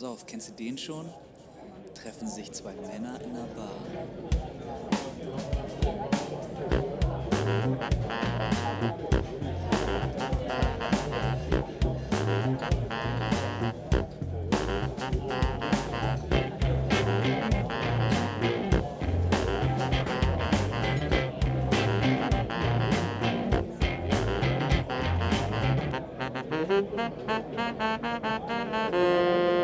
pass auf, kennst du den schon? Treffen sich zwei Männer in einer Bar.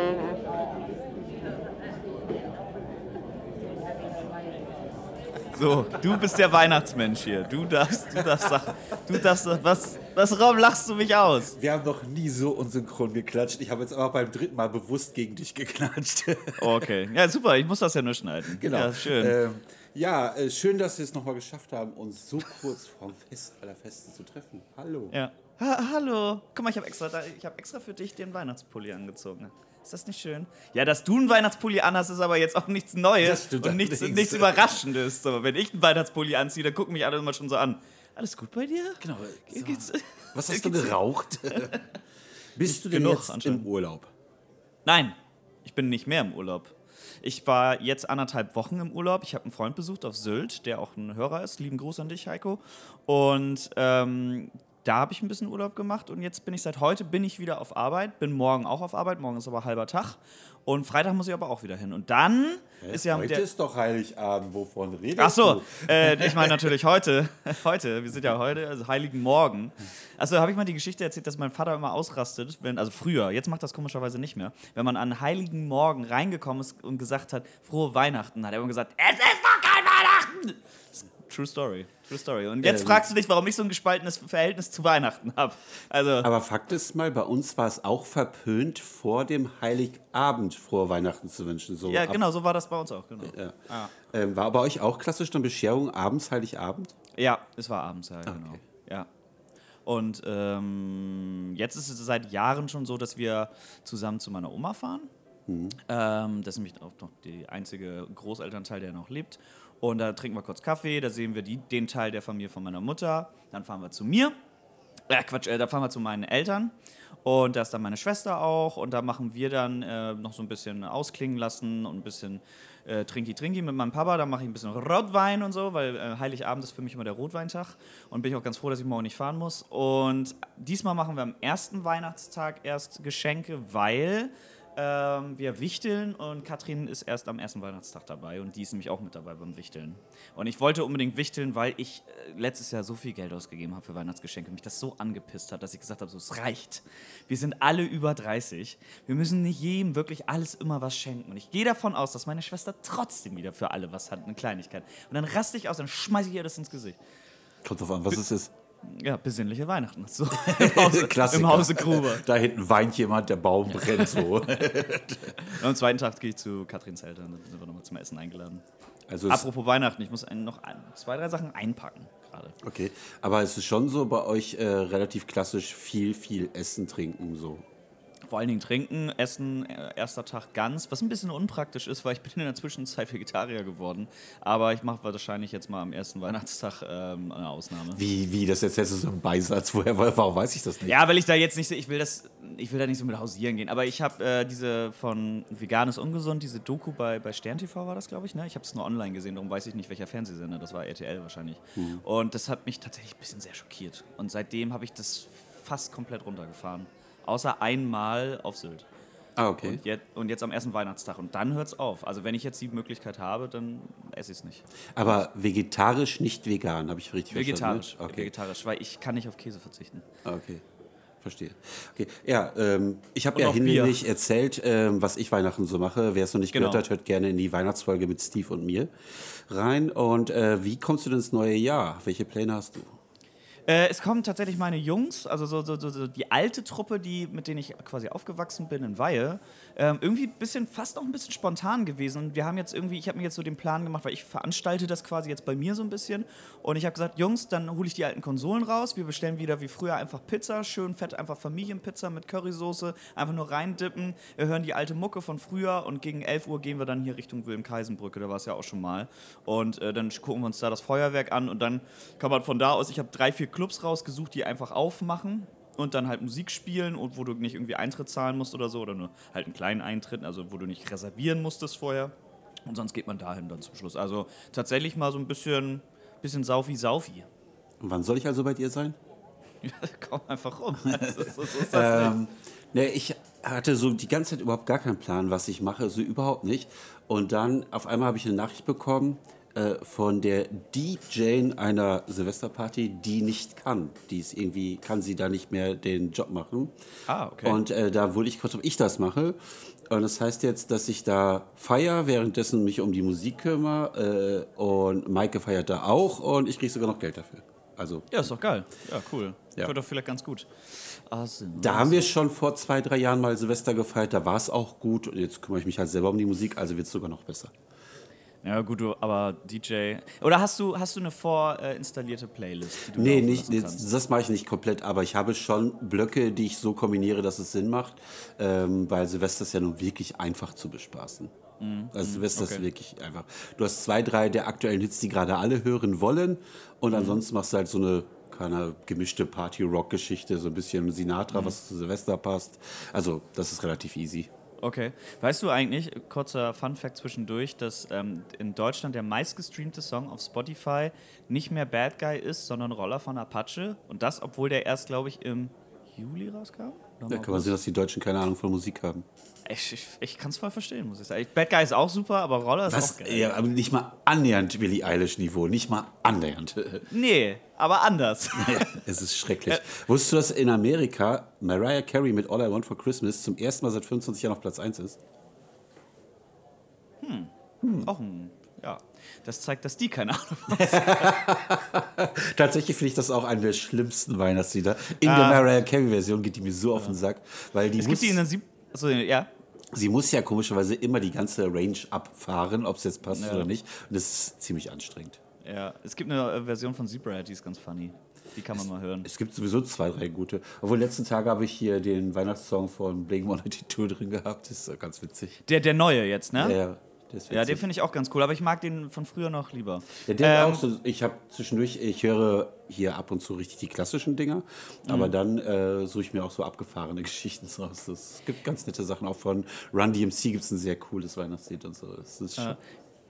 So, du bist der Weihnachtsmensch hier. Du darfst, du darfst Sachen. Du darfst. Was, was Raum lachst du mich aus? Wir haben noch nie so unsynchron geklatscht. Ich habe jetzt aber beim dritten Mal bewusst gegen dich geklatscht. Okay. Ja, super. Ich muss das ja nur schneiden. Genau. Ja, schön. Ähm, ja, äh, schön, dass wir es nochmal geschafft haben, uns so kurz vorm Fest aller Festen zu treffen. Hallo. Ja. Ha hallo. Guck mal, ich habe extra, ich hab extra für dich den Weihnachtspulli angezogen. Ist das nicht schön? Ja, dass du einen Weihnachtspulli anhast, ist aber jetzt auch nichts Neues und nichts, nichts Überraschendes. So, wenn ich einen Weihnachtspulli anziehe, dann gucken mich alle immer schon so an. Alles gut bei dir? Genau. Ge- geht's- Was hast du geraucht? Bist du denn Genug, jetzt im Urlaub? Nein, ich bin nicht mehr im Urlaub. Ich war jetzt anderthalb Wochen im Urlaub. Ich habe einen Freund besucht auf Sylt, der auch ein Hörer ist. Lieben Gruß an dich, Heiko. Und ähm, da habe ich ein bisschen Urlaub gemacht und jetzt bin ich seit heute bin ich wieder auf Arbeit, bin morgen auch auf Arbeit, morgen ist aber halber Tag und Freitag muss ich aber auch wieder hin. Und dann ist ja Heute der ist doch Heiligabend. Wovon redest Ach so, du? äh, ich meine natürlich heute. Heute, wir sind ja heute, also Heiligen Morgen. Also habe ich mal die Geschichte erzählt, dass mein Vater immer ausrastet, wenn, also früher, jetzt macht das komischerweise nicht mehr, wenn man an Heiligen Morgen reingekommen ist und gesagt hat, frohe Weihnachten, hat er immer gesagt, es ist doch kein Weihnachten! Das True Story, true story. Und jetzt Ähm. fragst du dich, warum ich so ein gespaltenes Verhältnis zu Weihnachten habe. Also, Aber Fakt ist mal, bei uns war es auch verpönt, vor dem Heiligabend frohe Weihnachten zu wünschen. So ja, ab- genau, so war das bei uns auch, genau. Ja. Ah. Ähm, war bei euch auch klassisch eine Bescherung abends, Heiligabend? Ja, es war abends, ja, genau. Ja. Und ähm, jetzt ist es seit Jahren schon so, dass wir zusammen zu meiner Oma fahren. Ähm, das ist nämlich auch noch der einzige Großelternteil, der noch lebt. Und da trinken wir kurz Kaffee, da sehen wir die, den Teil der Familie von meiner Mutter. Dann fahren wir zu mir. Äh, Quatsch, äh, da fahren wir zu meinen Eltern. Und da ist dann meine Schwester auch. Und da machen wir dann äh, noch so ein bisschen ausklingen lassen und ein bisschen äh, Trinki-Trinki mit meinem Papa. Da mache ich ein bisschen Rotwein und so, weil äh, Heiligabend ist für mich immer der Rotweintag. Und bin ich auch ganz froh, dass ich morgen nicht fahren muss. Und diesmal machen wir am ersten Weihnachtstag erst Geschenke, weil ähm, wir wichteln und Katrin ist erst am ersten Weihnachtstag dabei und die ist nämlich auch mit dabei beim Wichteln. Und ich wollte unbedingt wichteln, weil ich äh, letztes Jahr so viel Geld ausgegeben habe für Weihnachtsgeschenke, mich das so angepisst hat, dass ich gesagt habe, so, es reicht. Wir sind alle über 30. Wir müssen nicht jedem wirklich alles immer was schenken. Und ich gehe davon aus, dass meine Schwester trotzdem wieder für alle was hat, eine Kleinigkeit. Und dann raste ich aus, dann schmeiße ich ihr das ins Gesicht. Kommt drauf an, was es ist. Ja, besinnliche Weihnachten. So, im, Hause. Im Hause Gruber. Da hinten weint jemand, der Baum brennt so. Am zweiten Tag gehe ich zu Katrins Eltern, dann sind wir nochmal zum Essen eingeladen. Also Apropos Weihnachten, ich muss noch ein, zwei, drei Sachen einpacken gerade. okay, aber es ist schon so bei euch äh, relativ klassisch viel, viel Essen, Trinken so. Vor allen Dingen trinken, essen, äh, erster Tag ganz, was ein bisschen unpraktisch ist, weil ich bin in der Zwischenzeit Vegetarier geworden. Aber ich mache wahrscheinlich jetzt mal am ersten Weihnachtstag ähm, eine Ausnahme. Wie, wie, das erzählst du so im Beisatz? Woher, warum weiß ich das nicht? Ja, weil ich da jetzt nicht ich will das, ich will da nicht so mit hausieren gehen. Aber ich habe äh, diese von Veganes Ungesund, diese Doku bei, bei Stern TV war das, glaube ich, ne? Ich habe es nur online gesehen, darum weiß ich nicht, welcher Fernsehsender, das war RTL wahrscheinlich. Und das hat mich tatsächlich ein bisschen sehr schockiert. Und seitdem habe ich das fast komplett runtergefahren. Außer einmal auf Sylt. Ah, okay. Und jetzt, und jetzt am ersten Weihnachtstag. Und dann hört es auf. Also wenn ich jetzt die Möglichkeit habe, dann esse ich es nicht. Aber vegetarisch, nicht vegan, habe ich richtig Vegetarisch. verstanden? ne? Vegetarisch, weil ich kann nicht auf Käse verzichten. Okay. okay. Verstehe. Okay. Ja, ähm, ich habe ja hinlänglich erzählt, ähm, was ich Weihnachten so mache. Wer es noch nicht Genau. gehört hat, hört gerne in die Weihnachtsfolge mit Steve und mir rein. Und äh, wie kommst du denn ins neue Jahr? Welche Pläne hast du? Äh, es kommen tatsächlich meine Jungs, also so, so, so, die alte Truppe, die, mit denen ich quasi aufgewachsen bin in Weihe. Ähm, irgendwie ein bisschen, fast auch ein bisschen spontan gewesen. Und wir haben jetzt irgendwie, ich habe mir jetzt so den Plan gemacht, weil ich veranstalte das quasi jetzt bei mir so ein bisschen. Und ich habe gesagt, Jungs, dann hole ich die alten Konsolen raus. Wir bestellen wieder wie früher einfach Pizza, schön fett, einfach Familienpizza mit Currysoße. Einfach nur reindippen. Wir hören die alte Mucke von früher und gegen 11 Uhr gehen wir dann hier Richtung Wilhelm-Kaisenbrücke. Da war es ja auch schon mal. Und äh, dann gucken wir uns da das Feuerwerk an und dann kann man von da aus, ich habe drei, vier Clubs rausgesucht, die einfach aufmachen. und dann halt Musik spielen und wo du nicht irgendwie Eintritt zahlen musst oder so oder nur halt einen kleinen Eintritt, also wo du nicht reservieren musstest vorher. Und sonst geht man dahin dann zum Schluss. Also tatsächlich mal so ein bisschen, bisschen Saufi-Saufi. Und wann soll ich also bei dir sein? Komm einfach rum. Ist das Ähm, ne, ich hatte so die ganze Zeit überhaupt gar keinen Plan, was ich mache, so überhaupt nicht. Und dann auf einmal habe ich eine Nachricht bekommen äh, von der DJ einer Silvesterparty, die nicht kann. Die ist irgendwie, kann sie da nicht mehr den Job machen. Ah, okay. Und äh, da wurde ich kurz, ob ich das mache. Und das heißt jetzt, dass ich da feier, währenddessen mich um die Musik kümmere. Äh, und Maike feiert da auch und ich kriege sogar noch Geld dafür. Also Ja, ist doch geil. Ja, cool. Ja. Wird doch vielleicht ganz gut. Also, Da haben wir schon vor zwei, drei Jahren mal Silvester gefeiert, da war es auch gut. Und jetzt kümmere ich mich halt selber um die Musik, also wird es sogar noch besser. Ja, gut, du, aber DJ. Oder hast du, hast du eine vorinstallierte Playlist? Die Nee, nicht, kannst? das mache ich nicht komplett, aber ich habe schon Blöcke, die ich so kombiniere, dass es Sinn macht, ähm, weil Silvester ist ja nun wirklich einfach zu bespaßen. Also Silvester ist Mhm. okay. wirklich einfach. Du hast zwei, drei der aktuellen Hits, die gerade alle hören wollen und Mhm. ansonsten machst du halt so eine keine gemischte Party-Rock-Geschichte, so ein bisschen Sinatra, Mhm. was zu Silvester passt. Also das ist relativ easy. Okay. Weißt du eigentlich, kurzer Fun-Fact zwischendurch, dass ähm, in Deutschland der meistgestreamte Song auf Spotify nicht mehr Bad Guy ist, sondern Roller von Apache? Und das, obwohl der erst, glaube ich, im Juli rauskam? Im kann man sehen, dass die Deutschen keine Ahnung von Musik haben. Ich, ich, ich kann es voll verstehen, muss ich sagen. Bad Guy ist auch super, aber Roller ist Was? auch geil. Ja, aber nicht mal annähernd Billie Eilish-Niveau, nicht mal annähernd. Nee, aber anders. es ist schrecklich. Wusstest du, dass in Amerika Mariah Carey mit All I Want for Christmas zum ersten Mal seit 25 Jahren auf Platz 1 ist? auch ein, ja. Das zeigt, dass die keine Ahnung haben. Tatsächlich finde ich das auch eine der schlimmsten Weihnachtslieder. In der Ah. Mariah Carey-Version geht die mir so auf den Sack, weil die Es gibt die in der sieb also, ja. Sie muss ja komischerweise immer die ganze Range abfahren, ob es jetzt passt oder nicht. Und das ist ziemlich anstrengend. ja. Es gibt eine äh, Version von Zebrahead, die ist ganz funny. Die kann man mal hören. Es gibt sowieso zwei, drei gute. Obwohl, letzten Tage habe ich hier den Weihnachtssong von Blink-182 drin gehabt. Das ist ganz witzig. Der, der neue jetzt, ne? Ja, ja, Ja, den finde ich auch ganz cool, aber ich mag den von früher noch lieber. Ja, der Ähm, auch so, ich habe zwischendurch, ich höre hier ab und zu richtig die klassischen Dinger, Mhm. aber dann äh, suche ich mir auch so abgefahrene Geschichten raus. Es gibt ganz nette Sachen, auch von Run DMC gibt es ein sehr cooles Weihnachtslied und so. Schon,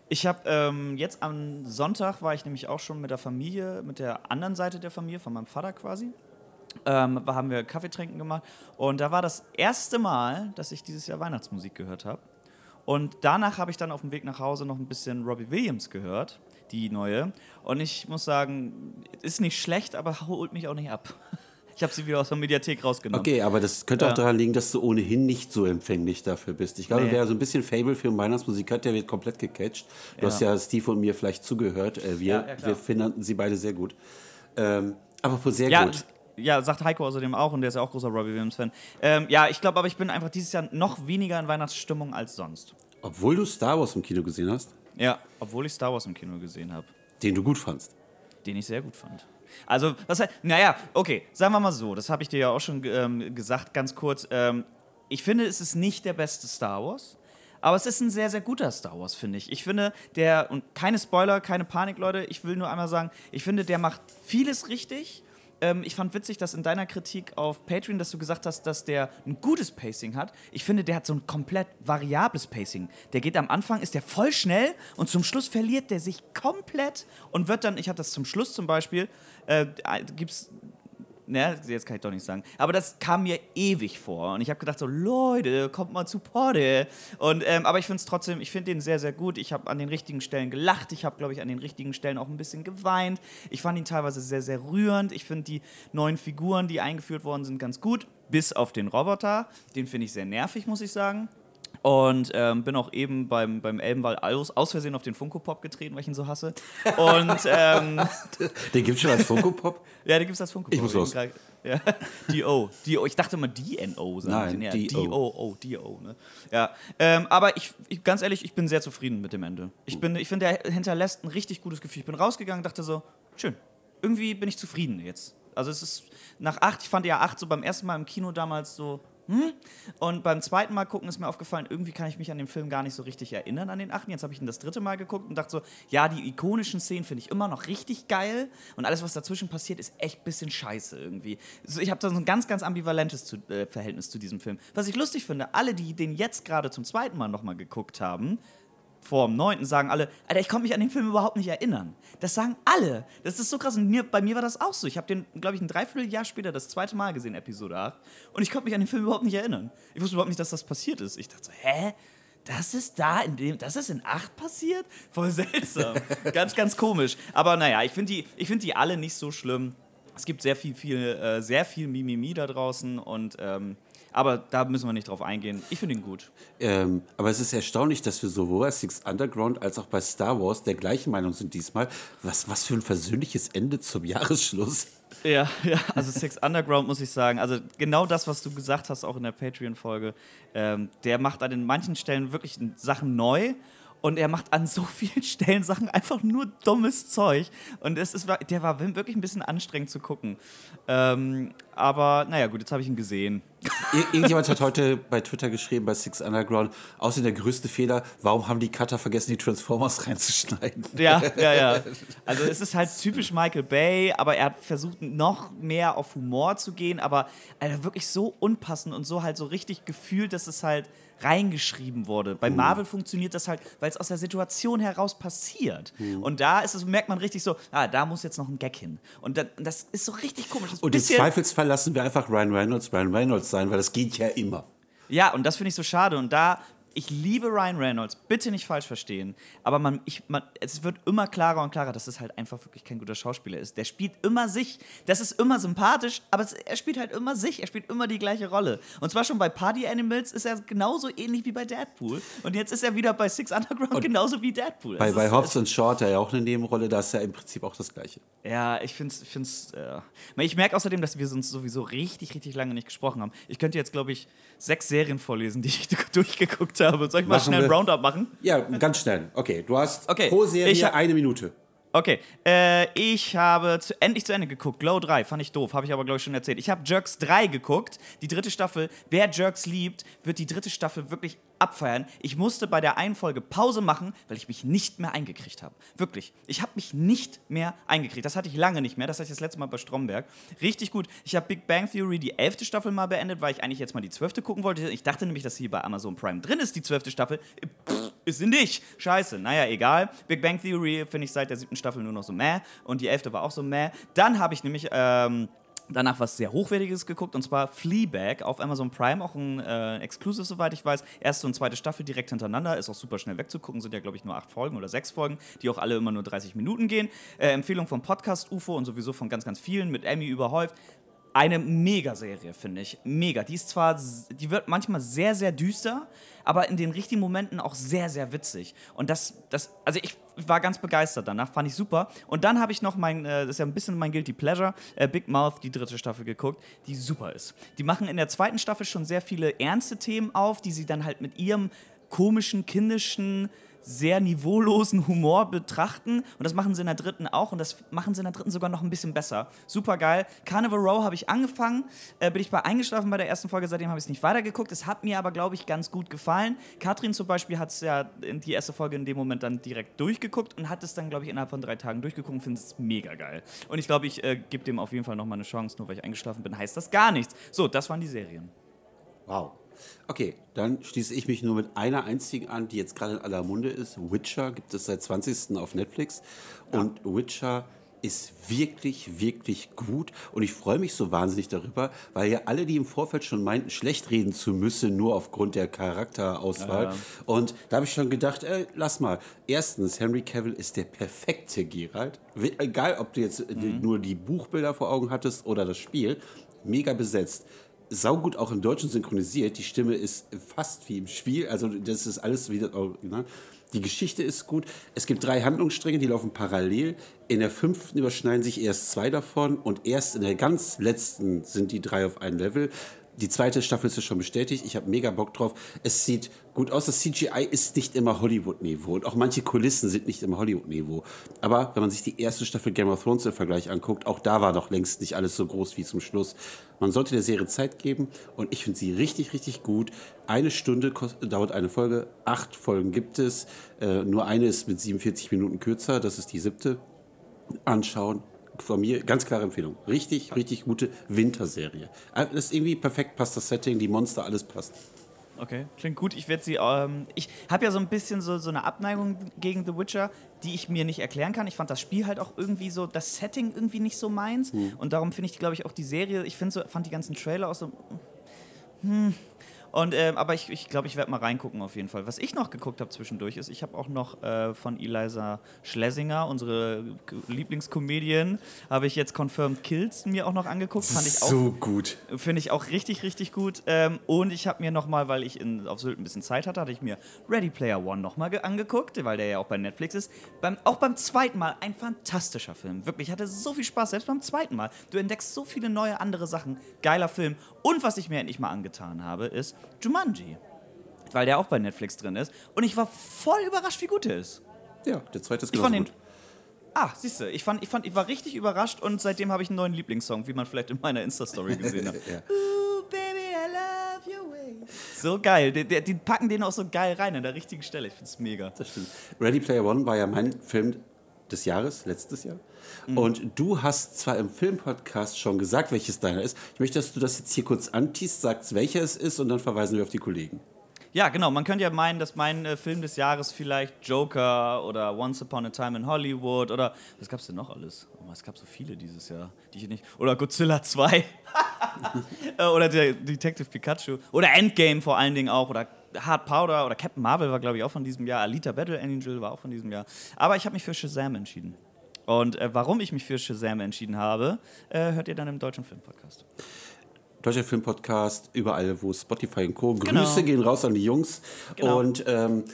Ich habe ähm, jetzt am Sonntag war ich nämlich auch schon mit der Familie, mit der anderen Seite der Familie, von meinem Vater quasi. Ähm, da haben wir Kaffee trinken gemacht. Und da war das erste Mal, dass ich dieses Jahr Weihnachtsmusik gehört habe. Und danach habe ich dann auf dem Weg nach Hause noch ein bisschen Robbie Williams gehört, die neue. Und ich muss sagen, ist nicht schlecht, aber holt mich auch nicht ab. Ich habe sie wieder aus der Mediathek rausgenommen. Okay, aber das könnte auch Ja. daran liegen, dass du ohnehin nicht so empfänglich dafür bist. Ich glaube, Nee. wer so ein bisschen Fable für Weihnachtsmusik hat, der wird komplett gecatcht. Du hast ja Steve und mir vielleicht zugehört. Äh, wir, Ja, ja, wir finden sie beide sehr gut. Ähm, aber sehr Ja, gut. Ja, sagt Heiko außerdem auch und der ist ja auch großer Robbie Williams-Fan. Ähm, ja, ich glaube aber, ich bin einfach dieses Jahr noch weniger in Weihnachtsstimmung als sonst. Obwohl du Star Wars im Kino gesehen hast, Ja, obwohl ich Star Wars im Kino gesehen habe, den du gut fandst. den ich sehr gut fand. Also, was heißt, naja, okay, sagen wir mal so, das habe ich dir ja auch schon ähm, gesagt, ganz kurz. Ähm, ich finde, es ist nicht der beste Star Wars. Aber es ist ein sehr, sehr guter Star Wars, finde ich. Ich finde, der, und keine Spoiler, keine Panik, Leute, ich will nur einmal sagen, ich finde, der macht vieles richtig. Ähm, ich fand witzig, dass in deiner Kritik auf Patreon, dass du gesagt hast, dass der ein gutes Pacing hat. Ich finde, der hat so ein komplett variables Pacing. Der geht am Anfang, ist der voll schnell und zum Schluss verliert der sich komplett und wird dann, ich hatte das zum Schluss zum Beispiel, äh, gibt's Ne, jetzt kann ich doch nicht sagen. Aber das kam mir ewig vor. Und ich habe gedacht so, Leute, kommt mal zu Porte. Und, ähm, aber ich finde es trotzdem, ich finde den sehr, sehr gut. Ich habe an den richtigen Stellen gelacht. Ich habe, glaube ich, an den richtigen Stellen auch ein bisschen geweint. Ich fand ihn teilweise sehr, sehr rührend. Ich finde die neuen Figuren, die eingeführt worden sind, ganz gut. Bis auf den Roboter. Den finde ich sehr nervig, muss ich sagen. Und ähm, bin auch eben beim, beim Elbenwall aus, aus Versehen auf den Funko Pop getreten, weil ich ihn so hasse. Und ähm, Den gibt es schon als Funko Pop? ja, da gibt es das Funko Pop. Ich muss los. Ja. D.O. D.O. Ich dachte immer D.N.O. sagen Nein. Ja, D.O.. D.O.O. D.O. Ne? Ja. Ähm, aber ich, ich, ganz ehrlich, ich bin sehr zufrieden mit dem Ende. Ich, bin- ich finde, der hinterlässt ein richtig gutes Gefühl. Ich bin rausgegangen dachte so, schön. Irgendwie bin ich zufrieden jetzt. Also es ist nach acht, ich fand ja acht so beim ersten Mal im Kino damals so, hm? Und beim zweiten Mal gucken ist mir aufgefallen, irgendwie kann ich mich an den Film gar nicht so richtig erinnern, an den achten. Jetzt habe ich ihn das dritte Mal geguckt und dachte so, ja, die ikonischen Szenen finde ich immer noch richtig geil und alles, was dazwischen passiert, ist echt ein bisschen scheiße irgendwie. So, ich habe da so ein ganz, ganz ambivalentes zu, äh, Verhältnis zu diesem Film. Was ich lustig finde, alle, die den jetzt gerade zum zweiten Mal nochmal geguckt haben, vor dem 9. sagen alle, Alter, ich konnte mich an den Film überhaupt nicht erinnern. Das sagen alle. Das ist so krass. Und mir, bei mir war das auch so. Ich habe den, glaube ich, ein Dreivierteljahr später das zweite Mal gesehen, Episode 8. Und ich konnte mich an den Film überhaupt nicht erinnern. Ich wusste überhaupt nicht, dass das passiert ist. Ich dachte so, hä? Das ist da in dem, das ist in 8 passiert? Voll seltsam. ganz, ganz komisch. Aber naja, ich finde die, find die alle nicht so schlimm. Es gibt sehr viel, viel, äh, sehr viel Mimimi da draußen und ähm, aber da müssen wir nicht drauf eingehen. Ich finde ihn gut. Ähm, aber es ist erstaunlich, dass wir sowohl bei Six Underground als auch bei Star Wars der gleichen Meinung sind diesmal. Was, was für ein versöhnliches Ende zum Jahresschluss. Ja, ja, also Six Underground muss ich sagen. Also genau das, was du gesagt hast, auch in der Patreon-Folge. Ähm, der macht an den manchen Stellen wirklich Sachen neu und er macht an so vielen Stellen Sachen einfach nur dummes Zeug. Und es ist, der war wirklich ein bisschen anstrengend zu gucken. Ähm, aber naja, gut, jetzt habe ich ihn gesehen. Irgendjemand hat heute bei Twitter geschrieben, bei Six Underground, außerdem der größte Fehler, warum haben die Cutter vergessen, die Transformers reinzuschneiden? Ja, ja, ja. Also es ist halt typisch Michael Bay, aber er hat versucht, noch mehr auf Humor zu gehen, aber Alter, wirklich so unpassend und so halt so richtig gefühlt, dass es halt reingeschrieben wurde. Bei mhm. Marvel funktioniert das halt, weil es aus der Situation heraus passiert. Mhm. Und da ist es, merkt man richtig so, ah, da muss jetzt noch ein Gag hin. Und das ist so richtig komisch. Und im Zweifelsfall lassen wir einfach Ryan Reynolds Ryan Reynolds sein, weil das geht ja immer. Ja, und das finde ich so schade. Und da ich liebe Ryan Reynolds, bitte nicht falsch verstehen, aber man, ich, man, es wird immer klarer und klarer, dass es halt einfach wirklich kein guter Schauspieler ist. Der spielt immer sich. Das ist immer sympathisch, aber es, er spielt halt immer sich. Er spielt immer die gleiche Rolle. Und zwar schon bei Party Animals ist er genauso ähnlich wie bei Deadpool. Und jetzt ist er wieder bei Six Underground und genauso wie Deadpool. Bei, bei Hobbs und Short, der ja auch eine Nebenrolle, da ist ja im Prinzip auch das Gleiche. Ja, ich finde es. Ich, äh ich merke außerdem, dass wir uns sowieso richtig, richtig lange nicht gesprochen haben. Ich könnte jetzt, glaube ich, sechs Serien vorlesen, die ich durchgeguckt habe. Soll ich mal machen schnell ein Roundup machen? Ja, ganz schnell. Okay, du hast okay. pro Serie ich, eine Minute. Okay, äh, ich habe zu, endlich zu Ende geguckt. Glow 3, fand ich doof, habe ich aber, glaube ich, schon erzählt. Ich habe Jerks 3 geguckt, die dritte Staffel. Wer Jerks liebt, wird die dritte Staffel wirklich abfeiern. Ich musste bei der einen Folge Pause machen, weil ich mich nicht mehr eingekriegt habe. Wirklich. Ich habe mich nicht mehr eingekriegt. Das hatte ich lange nicht mehr. Das hatte ich das letzte Mal bei Stromberg. Richtig gut. Ich habe Big Bang Theory die elfte Staffel mal beendet, weil ich eigentlich jetzt mal die zwölfte gucken wollte. Ich dachte nämlich, dass hier bei Amazon Prime drin ist, die zwölfte Staffel. Pff, ist sie nicht. Scheiße. Naja, egal. Big Bang Theory finde ich seit der siebten Staffel nur noch so meh. Und die elfte war auch so meh. Dann habe ich nämlich. Ähm, danach was sehr Hochwertiges geguckt und zwar Fleabag auf Amazon Prime, auch ein äh, Exclusive, soweit ich weiß. Erste und zweite Staffel direkt hintereinander, ist auch super schnell wegzugucken, sind ja, glaube ich, nur acht Folgen oder sechs Folgen, die auch alle immer nur 30 Minuten gehen. Äh, Empfehlung vom Podcast UFO und sowieso von ganz, ganz vielen mit Emmy überhäuft. Eine Mega-Serie, finde ich. Mega. Die ist zwar, die wird manchmal sehr, sehr düster, aber in den richtigen Momenten auch sehr, sehr witzig. Und das, das also ich war ganz begeistert danach, fand ich super. Und dann habe ich noch mein, äh, das ist ja ein bisschen mein Guilty Pleasure, äh, Big Mouth, die dritte Staffel geguckt, die super ist. Die machen in der zweiten Staffel schon sehr viele ernste Themen auf, die sie dann halt mit ihrem komischen, kindischen, sehr niveaulosen Humor betrachten. Und das machen sie in der dritten auch. Und das machen sie in der dritten sogar noch ein bisschen besser. Super geil. Carnival Row habe ich angefangen. Äh, bin ich bei eingeschlafen bei der ersten Folge. Seitdem habe ich es nicht weitergeguckt. Es hat mir aber, glaube ich, ganz gut gefallen. Katrin zum Beispiel hat es ja in die erste Folge in dem Moment dann direkt durchgeguckt und hat es dann, glaube ich, innerhalb von drei Tagen durchgeguckt und findet es mega geil. Und ich glaube, ich äh, gebe dem auf jeden Fall nochmal eine Chance. Nur weil ich eingeschlafen bin, heißt das gar nichts. So, das waren die Serien. Wow. Okay, dann schließe ich mich nur mit einer einzigen an, die jetzt gerade in aller Munde ist. Witcher gibt es seit 20. auf Netflix. Ja. Und Witcher ist wirklich, wirklich gut. Und ich freue mich so wahnsinnig darüber, weil ja alle, die im Vorfeld schon meinten, schlecht reden zu müssen, nur aufgrund der Charakterauswahl. Ja. Und da habe ich schon gedacht, ey, lass mal. Erstens, Henry Cavill ist der perfekte Geralt. Egal, ob du jetzt mhm. nur die Buchbilder vor Augen hattest oder das Spiel. Mega besetzt saugut auch im Deutschen synchronisiert. Die Stimme ist fast wie im Spiel. Also das ist alles wieder. Ne? Die Geschichte ist gut. Es gibt drei Handlungsstränge, die laufen parallel. In der fünften überschneiden sich erst zwei davon und erst in der ganz letzten sind die drei auf einem Level. Die zweite Staffel ist ja schon bestätigt. Ich habe mega Bock drauf. Es sieht gut aus. Das CGI ist nicht immer Hollywood-Niveau. Und auch manche Kulissen sind nicht immer Hollywood-Niveau. Aber wenn man sich die erste Staffel Game of Thrones im Vergleich anguckt, auch da war noch längst nicht alles so groß wie zum Schluss. Man sollte der Serie Zeit geben. Und ich finde sie richtig, richtig gut. Eine Stunde dauert eine Folge. Acht Folgen gibt es. Äh, nur eine ist mit 47 Minuten kürzer. Das ist die siebte. Anschauen von mir ganz klare Empfehlung. Richtig, richtig gute Winterserie. Das ist irgendwie perfekt, passt das Setting, die Monster, alles passt. Okay, klingt gut. Ich werde sie. Ähm, ich habe ja so ein bisschen so, so eine Abneigung gegen The Witcher, die ich mir nicht erklären kann. Ich fand das Spiel halt auch irgendwie so, das Setting irgendwie nicht so meins. Hm. Und darum finde ich, glaube ich, auch die Serie, ich finde so, fand die ganzen Trailer auch so. Hm, und, äh, aber ich glaube, ich, glaub, ich werde mal reingucken auf jeden Fall. Was ich noch geguckt habe zwischendurch ist, ich habe auch noch äh, von Eliza Schlesinger, unsere Lieblingskomedian, habe ich jetzt Confirmed Kills mir auch noch angeguckt. Fand ich auch, so gut. Finde ich auch richtig, richtig gut. Ähm, und ich habe mir noch mal, weil ich in, auf Sylt ein bisschen Zeit hatte, hatte ich mir Ready Player One noch mal angeguckt, weil der ja auch bei Netflix ist. Beim, auch beim zweiten Mal ein fantastischer Film. Wirklich, ich hatte so viel Spaß, selbst beim zweiten Mal. Du entdeckst so viele neue andere Sachen. Geiler Film. Und was ich mir endlich mal angetan habe, ist Jumanji. Weil der auch bei Netflix drin ist. Und ich war voll überrascht, wie gut der ist. Ja, der zweite ist ich fand gut. Ah, siehst du, ich, fand, ich, fand, ich war richtig überrascht und seitdem habe ich einen neuen Lieblingssong, wie man vielleicht in meiner Insta-Story gesehen hat. ja. Ooh, baby, I love your way. So geil. Die, die, die, packen den auch so geil rein an der richtigen Stelle. Ich finde es mega. Das stimmt. Ready Player One war ja mein Film des Jahres, letztes Jahr. Mhm. Und du hast zwar im Filmpodcast schon gesagt, welches deiner ist. Ich möchte, dass du das jetzt hier kurz antiest, sagst, welcher es ist und dann verweisen wir auf die Kollegen. Ja, genau. Man könnte ja meinen, dass mein äh, Film des Jahres vielleicht Joker oder Once Upon a Time in Hollywood oder was gab es denn noch alles? Oh, es gab so viele dieses Jahr, die ich nicht. Oder Godzilla 2. Äh, oder der Detective Pikachu. Oder Endgame vor allen Dingen auch. Oder Hard Powder oder Captain Marvel war, glaube ich, auch von diesem Jahr. Alita Battle Angel war auch von diesem Jahr. Aber ich habe mich für Shazam entschieden. Und äh, warum ich mich für Shazam entschieden habe, äh, hört ihr dann im Deutschen Filmpodcast. Deutscher Filmpodcast, überall, wo Spotify und Co. Genau. Grüße gehen raus an die Jungs. Genau. Und ähm,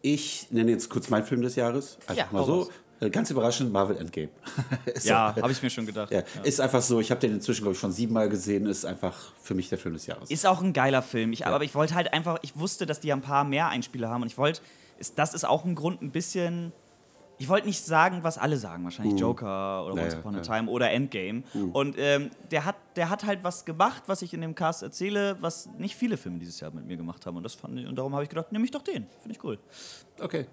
ich nenne jetzt kurz meinen Film des Jahres. Einfach ja, mal so. Raus. Äh, ganz überraschend, Marvel Endgame. ja, habe ich mir schon gedacht. Ja. Ja. Ist einfach so, ich habe den inzwischen, glaube ich, schon siebenmal gesehen, ist einfach für mich der Film des Jahres. Ist auch ein geiler Film. Ich, ja. Aber ich wollte halt einfach, ich wusste, dass die ein paar mehr Einspieler haben und ich wollte, das ist auch ein Grund, ein bisschen ich wollte nicht sagen, was alle sagen, wahrscheinlich mhm. Joker oder Once Upon a Time oder Endgame. Mhm. Und ähm, der, hat, der hat halt was gemacht, was ich in dem Cast erzähle, was nicht viele Filme dieses Jahr mit mir gemacht haben. Und, das fand ich, und darum habe ich gedacht, nehme ich doch den. Finde ich cool. Okay.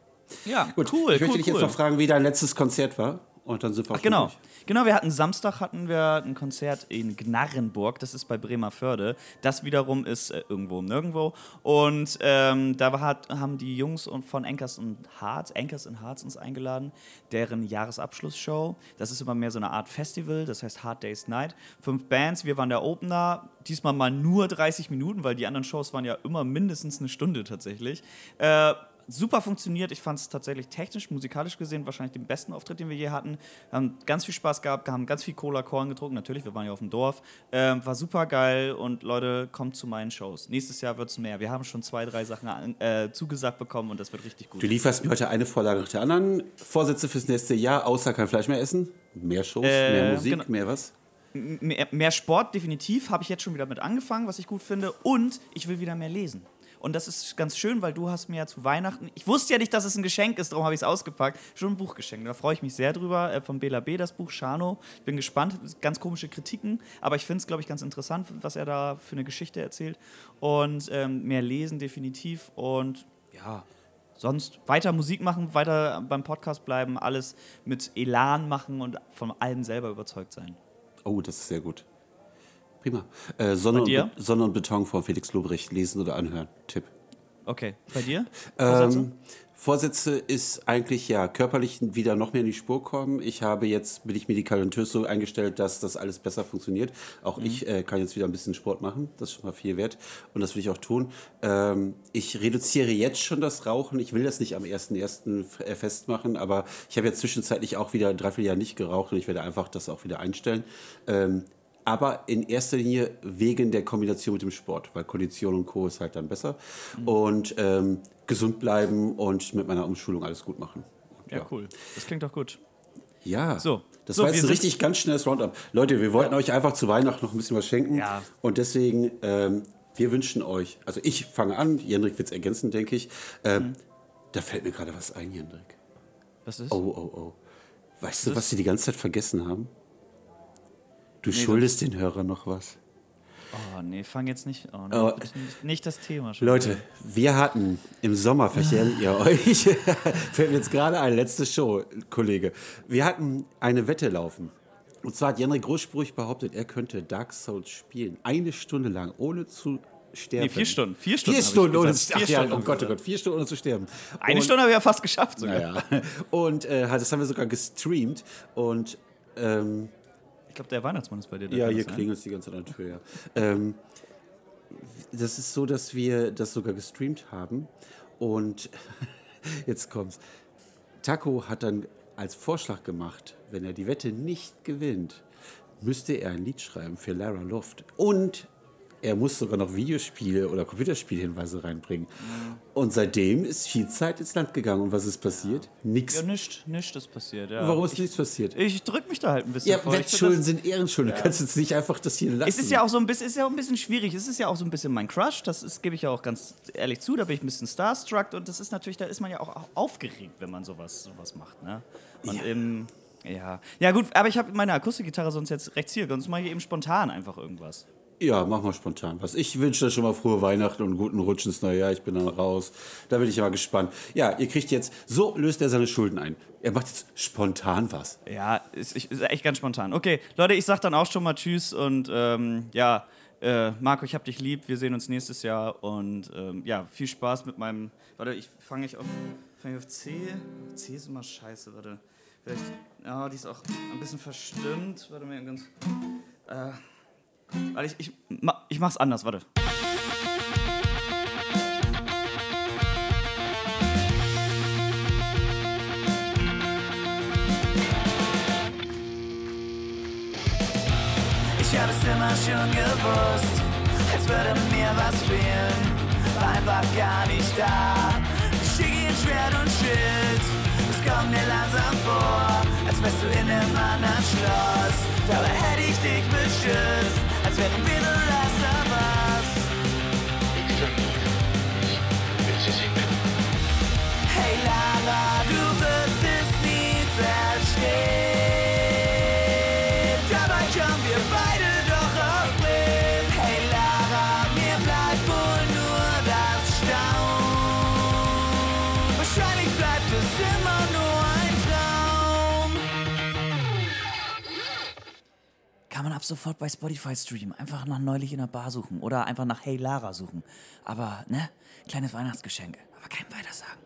Ja, Gut. cool. Ich möchte cool, dich jetzt noch fragen, wie dein letztes Konzert war. Und dann sind wir Ach, genau. Genau, wir hatten Samstag hatten wir ein Konzert in Gnarrenburg, das ist bei Bremerförde. Das wiederum ist äh, irgendwo nirgendwo. Und ähm, da hat, haben die Jungs von Anchors und Hearts, Anchors and Hearts uns eingeladen, deren Jahresabschlussshow. Das ist immer mehr so eine Art Festival, das heißt Hard Days Night. Fünf Bands, wir waren der Opener, diesmal mal nur 30 Minuten, weil die anderen Shows waren ja immer mindestens eine Stunde tatsächlich. Äh, super funktioniert. Ich fand es tatsächlich technisch, musikalisch gesehen wahrscheinlich den besten Auftritt, den wir je hatten. Wir haben ganz viel Spaß gehabt, haben ganz viel Cola Korn getrunken. Natürlich, wir waren ja auf dem Dorf. Ähm, war super geil und Leute, kommt zu meinen Shows. Nächstes Jahr wird es mehr. Wir haben schon zwei, drei Sachen äh, zugesagt bekommen und das wird richtig gut. Du lieferst mir heute eine Vorlage nach der anderen. Vorsätze fürs nächste Jahr, außer kein Fleisch mehr essen? Mehr Shows, äh, mehr Musik, genau. mehr was? Mehr, mehr Sport, definitiv, habe ich jetzt schon wieder mit angefangen, was ich gut finde. Und ich will wieder mehr lesen. Und das ist ganz schön, weil du hast mir ja zu Weihnachten, ich wusste ja nicht, dass es ein Geschenk ist, darum habe ich es ausgepackt, schon ein Buch geschenkt. Da freue ich mich sehr drüber, äh, von Bela B. das Buch, Shano. Bin gespannt, ganz komische Kritiken, aber ich finde es, glaube ich, ganz interessant, was er da für eine Geschichte erzählt. Und ähm, mehr lesen definitiv und ja, sonst weiter Musik machen, weiter beim Podcast bleiben, alles mit Elan machen und von allem selber überzeugt sein. Oh, das ist sehr gut. Prima. Äh, Sonne, und Sonne, und Beton von Felix Lobrecht lesen oder anhören. Tipp. Okay. Bei dir? Vorsätze? Ähm, Vorsätze ist eigentlich ja körperlich wieder noch mehr in die Spur kommen. Ich habe jetzt, bin ich medikamentös so eingestellt, dass das alles besser funktioniert. Auch mhm. ich äh, kann jetzt wieder ein bisschen Sport machen. Das ist schon mal viel wert. Und das will ich auch tun. Ähm, ich reduziere jetzt schon das Rauchen. Ich will das nicht am 1.1. Äh, festmachen, aber ich habe jetzt zwischenzeitlich auch wieder drei, vier Jahre nicht geraucht und ich werde einfach das auch wieder einstellen. Ähm, aber in erster Linie wegen der Kombination mit dem Sport, weil Kondition und Co. ist halt dann besser. Mhm. Und ähm, gesund bleiben und mit meiner Umschulung alles gut machen. Ja, ja, cool. Das klingt doch gut. Ja. So. Das So, war jetzt ein richtig ganz schnelles Roundup. Leute, wir wollten euch einfach zu Weihnachten noch ein bisschen was schenken. Ja. Und deswegen, ähm, wir wünschen euch, also ich fange an, Jendrik wird es ergänzen, denke ich. Ähm, Mhm. Da fällt mir gerade was ein, Jendrik. Was ist? Oh, oh, oh. Weißt du, was sie die ganze Zeit vergessen haben? Du Nee, schuldest den Hörern noch was. Oh, nee, fang jetzt nicht an. Oh. Nicht, nicht das Thema schon. Leute, wir hatten im Sommer, erinnert ihr euch, fällt mir jetzt gerade eine letzte Show, Kollege. Wir hatten eine Wette laufen. Und zwar hat Jendrik großspurig behauptet, er könnte Dark Souls spielen. Eine Stunde lang, ohne zu sterben. Nee, vier Stunden. Vier Stunden. Vier Stunden ohne zu sterben. Stunden Oh Gott, oh. Gott, vier Stunden ohne zu sterben. Eine Und- Stunde habe ich ja fast geschafft sogar. Naja. Und äh, das haben wir sogar gestreamt. Und ähm, Ich glaube, der Weihnachtsmann ist bei dir. da, ja, hier sein? klingelt es die ganze Zeit an der Tür. Ja. Ähm, das ist so, dass wir das sogar gestreamt haben. Und jetzt kommt's. Taco hat dann als Vorschlag gemacht, wenn er die Wette nicht gewinnt, müsste er ein Lied schreiben für Lara Loft. Und er muss sogar noch Videospiele oder Computerspielhinweise reinbringen. Und seitdem ist viel Zeit ins Land gegangen. Und was ist passiert? Nix. Ja, nichts, nichts ist passiert. Ja. Warum ist ich, nichts passiert? ich drück mich da halt ein bisschen Ja, vor. Wettschulden sind Ehrenschulden. Du kannst jetzt nicht einfach das hier lassen. Es ist ja auch so ein bisschen, ist ja auch ein bisschen schwierig. Es ist ja auch so ein bisschen mein Crush. Das ist, gebe ich ja auch ganz ehrlich zu. Da bin ich ein bisschen starstruck und das ist natürlich, da ist man ja auch aufgeregt, wenn man sowas, sowas macht. Ne? Und Ja. im, ja, ja gut. Aber ich habe meine Akustikgitarre sonst jetzt rechts hier. Sonst mache ich eben spontan einfach irgendwas. Ja, mach mal spontan was. Ich wünsche dir schon mal frohe Weihnachten und guten Rutsch ins neue Jahr. Ich bin dann raus. Da bin ich mal gespannt. Ja, ihr kriegt jetzt, so löst er seine Schulden ein. Er macht jetzt spontan was. Ja, ist, ist echt ganz spontan. Okay, Leute, ich sag dann auch schon mal Tschüss und ähm, ja, äh, Marco, ich hab dich lieb. Wir sehen uns nächstes Jahr und ähm, ja, viel Spaß mit meinem. Warte, ich fange ich auf, fang ich auf C. C ist immer scheiße, warte. Vielleicht, ja, die ist auch ein bisschen verstimmt. Warte mal ganz. Äh, warte, ich, ich, ich mach's anders, warte. Ich hab es immer schon gewusst, als würde mir was fehlen, war einfach gar nicht da. Ich schicke ihr Schwert und Schild, es kommt mir langsam vor, als wärst du in einem anderen Schloss. Dabei hätte ich dich beschützt, als wären wir the sofort bei Spotify streamen. Einfach nach neulich in der Bar suchen oder einfach nach Hey Lara suchen. Aber, ne? Kleines Weihnachtsgeschenk. Aber kein Weitersagen. Ciao,